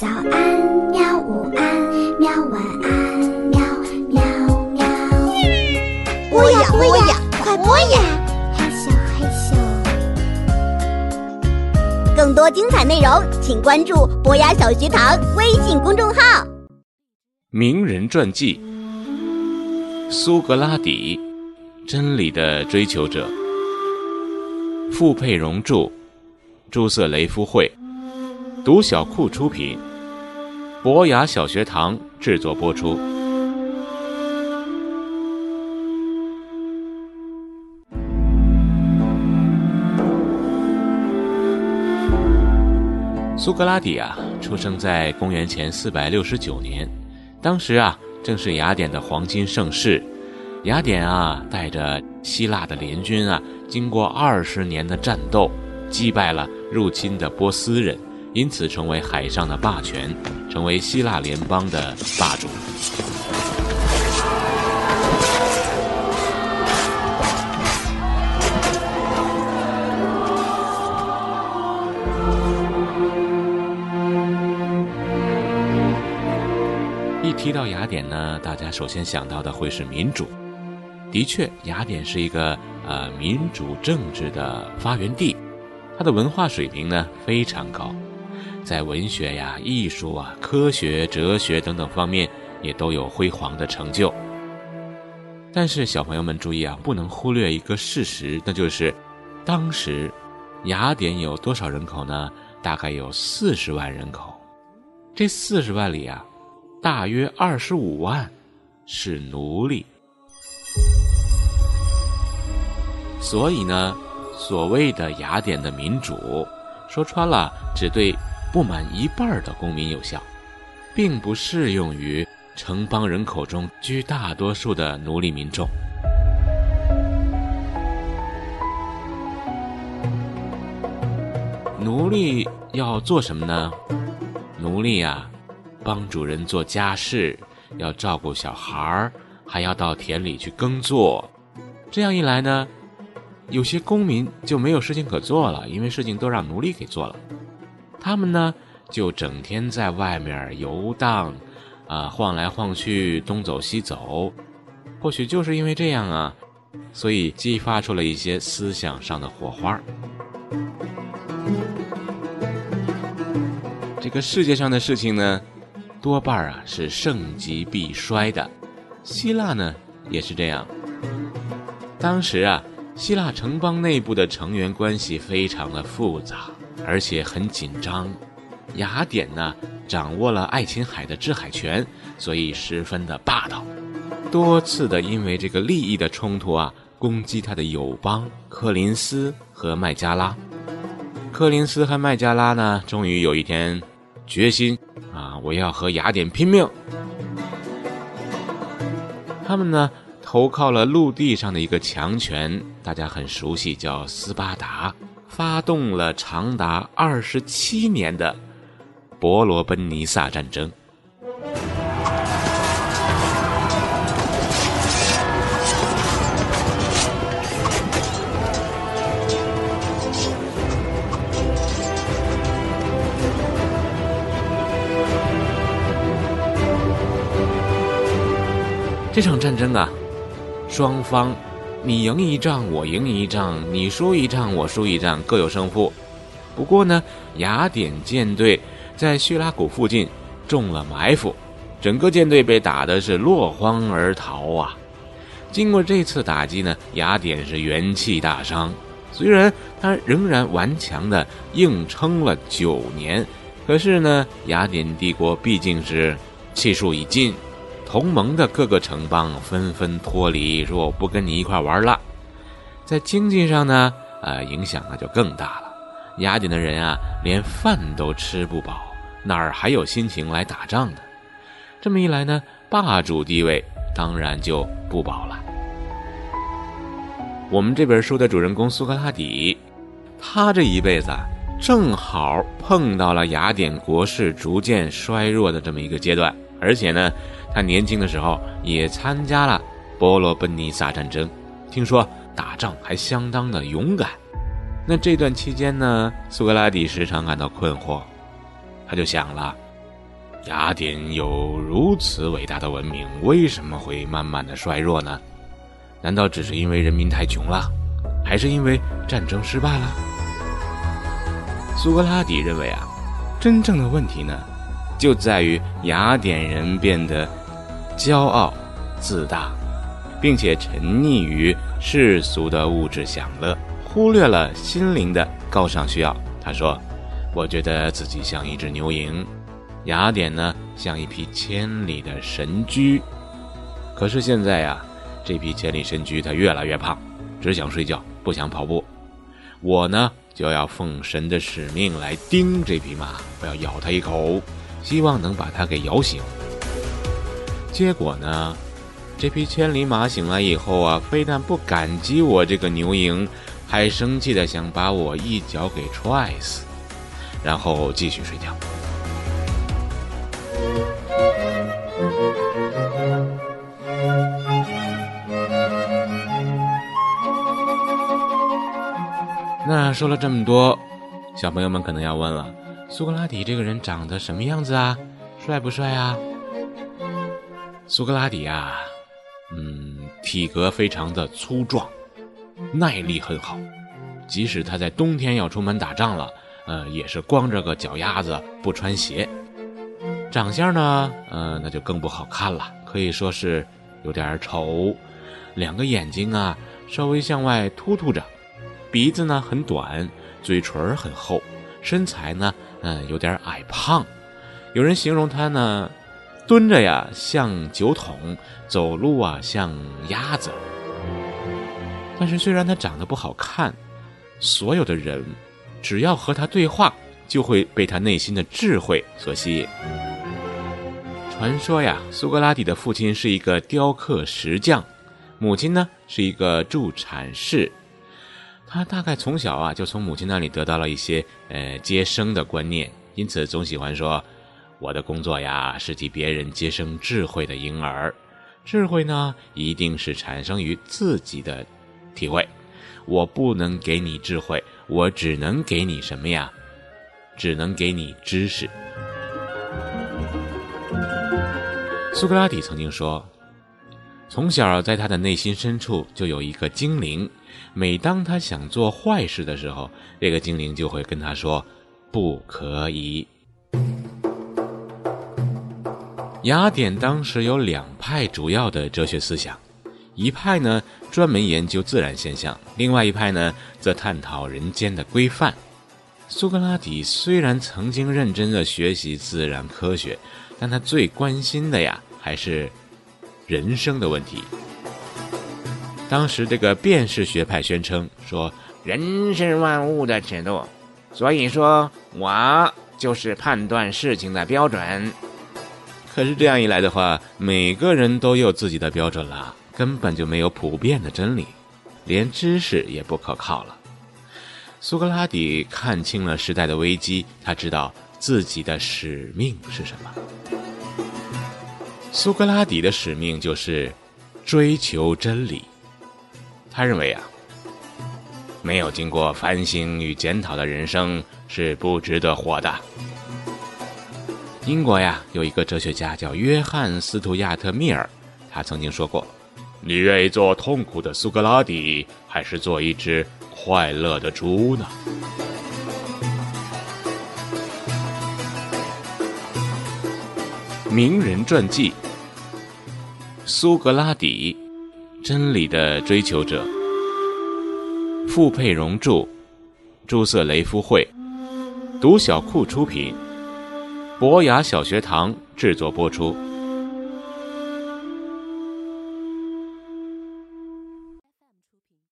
早安，喵！午安，喵！晚安，喵喵喵！播呀播呀，快播呀！嘿咻嘿咻。更多精彩内容，请关注博雅小学堂微信公众号。名人传记：苏格拉底，真理的追求者。傅佩荣著，朱瑟雷夫绘，读小库出品，博雅小学堂制作播出。苏格拉底啊，出生在公元前四百六十九年，当时啊，正是雅典的黄金盛世。雅典啊，带着希腊的联军啊，经过二十年的战斗，击败了入侵的波斯人，因此成为海上的霸权，成为希腊联邦的霸主。一提到雅典呢，大家首先想到的会是民主。的确，雅典是一个呃民主政治的发源地，它的文化水平呢非常高，在文学呀、艺术啊、科学、哲学等等方面也都有辉煌的成就。但是小朋友们注意啊，不能忽略一个事实，那就是当时雅典有多少人口呢？大概有四十万人口，这四十万里啊，大约二十五万是奴隶。所以呢，所谓的雅典的民主，说穿了，只对不满一半的公民有效，并不适用于城邦人口中居大多数的奴隶民众。奴隶要做什么呢？奴隶啊，帮主人做家事，要照顾小孩儿，还要到田里去耕作。这样一来呢，有些公民就没有事情可做了，因为事情都让奴隶给做了。他们呢，就整天在外面游荡，啊，晃来晃去，东走西走。或许就是因为这样啊，所以激发出了一些思想上的火花。这个世界上的事情呢，多半啊是盛极必衰的。希腊呢也是这样。当时啊，希腊城邦内部的成员关系非常的复杂，而且很紧张。雅典呢掌握了爱琴海的制海权，所以十分的霸道，多次的因为这个利益的冲突啊，攻击他的友邦科林斯和麦加拉。科林斯和麦加拉呢，终于有一天。决心啊！我要和雅典拼命。他们呢，投靠了陆地上的一个强权，大家很熟悉，叫斯巴达，发动了长达二十七年的伯罗奔尼撒战争。这场战争啊，双方你赢一仗，我赢一仗，你输一仗，我输一仗，各有胜负。不过呢，雅典舰队在叙拉古附近中了埋伏，整个舰队被打的是落荒而逃啊。经过这次打击呢，雅典是元气大伤。虽然他仍然顽强的硬撑了九年，可是呢，雅典帝国毕竟是气数已尽。同盟的各个城邦纷纷脱离，说我不跟你一块玩了。在经济上呢，呃，影响那就更大了。雅典的人啊，连饭都吃不饱，哪儿还有心情来打仗呢？这么一来呢，霸主地位当然就不保了。我们这本书的主人公苏格拉底，他这一辈子，正好碰到了雅典国势逐渐衰弱的这么一个阶段，而且呢。他年轻的时候也参加了波罗奔尼撒战争，听说打仗还相当的勇敢。那这段期间呢，苏格拉底时常感到困惑，他就想了：雅典有如此伟大的文明，为什么会慢慢的衰弱呢？难道只是因为人民太穷了，还是因为战争失败了？苏格拉底认为啊，真正的问题呢，就在于雅典人变得骄傲自大，并且沉溺于世俗的物质享乐，忽略了心灵的高尚需要。他说：“我觉得自己像一只牛蝇。”雅典呢，像一匹千里的神驹，可是现在呀，这匹千里神驹它越来越胖，只想睡觉，不想跑步。我呢，就要奉神的使命来盯这匹马，我要咬它一口，希望能把它给摇醒。结果呢，这匹千里马醒来以后啊，非但不感激我这个牛蝇，还生气的想把我一脚给踹死，然后继续睡觉。那说了这么多，小朋友们可能要问了：苏格拉底这个人长得什么样子啊？帅不帅啊？苏格拉底啊，嗯，体格非常的粗壮，耐力很好，即使他在冬天要出门打仗了，呃，也是光着个脚丫子不穿鞋。长相呢，呃，那就更不好看了，可以说是有点丑，两个眼睛啊稍微向外突突着。鼻子呢很短，嘴唇很厚，身材呢，嗯，有点矮胖。有人形容他呢，蹲着呀像酒桶，走路啊像鸭子。但是虽然他长得不好看，所有的人只要和他对话，就会被他内心的智慧所吸引。传说呀，苏格拉底的父亲是一个雕刻石匠，母亲呢是一个助产士。他大概从小啊，就从母亲那里得到了一些呃接生的观念，因此总喜欢说：“我的工作呀，是替别人接生智慧的婴儿。智慧呢，一定是产生于自己的体会。我不能给你智慧，我只能给你什么呀？只能给你知识。”苏格拉底曾经说：“从小在他的内心深处就有一个精灵。”每当他想做坏事的时候，这个精灵就会跟他说：“不可以。”雅典当时有两派主要的哲学思想，一派呢专门研究自然现象，另外一派呢则探讨人间的规范。苏格拉底虽然曾经认真的学习自然科学，但他最关心的呀还是人生的问题。当时这个辨识学派宣称说，人是万物的尺度，所以说我就是判断事情的标准。可是这样一来的话，每个人都有自己的标准了，根本就没有普遍的真理，连知识也不可靠了。苏格拉底看清了时代的危机，他知道自己的使命是什么。苏格拉底的使命就是追求真理。他认为啊，没有经过反省与检讨的人生是不值得活的。英国呀，有一个哲学家叫约翰·斯图亚特·密尔，他曾经说过：“你愿意做痛苦的苏格拉底，还是做一只快乐的猪呢？”名人传记：苏格拉底。真理的追求者，傅佩荣著，朱瑟雷夫会，独小库出品，博雅小学堂制作播出。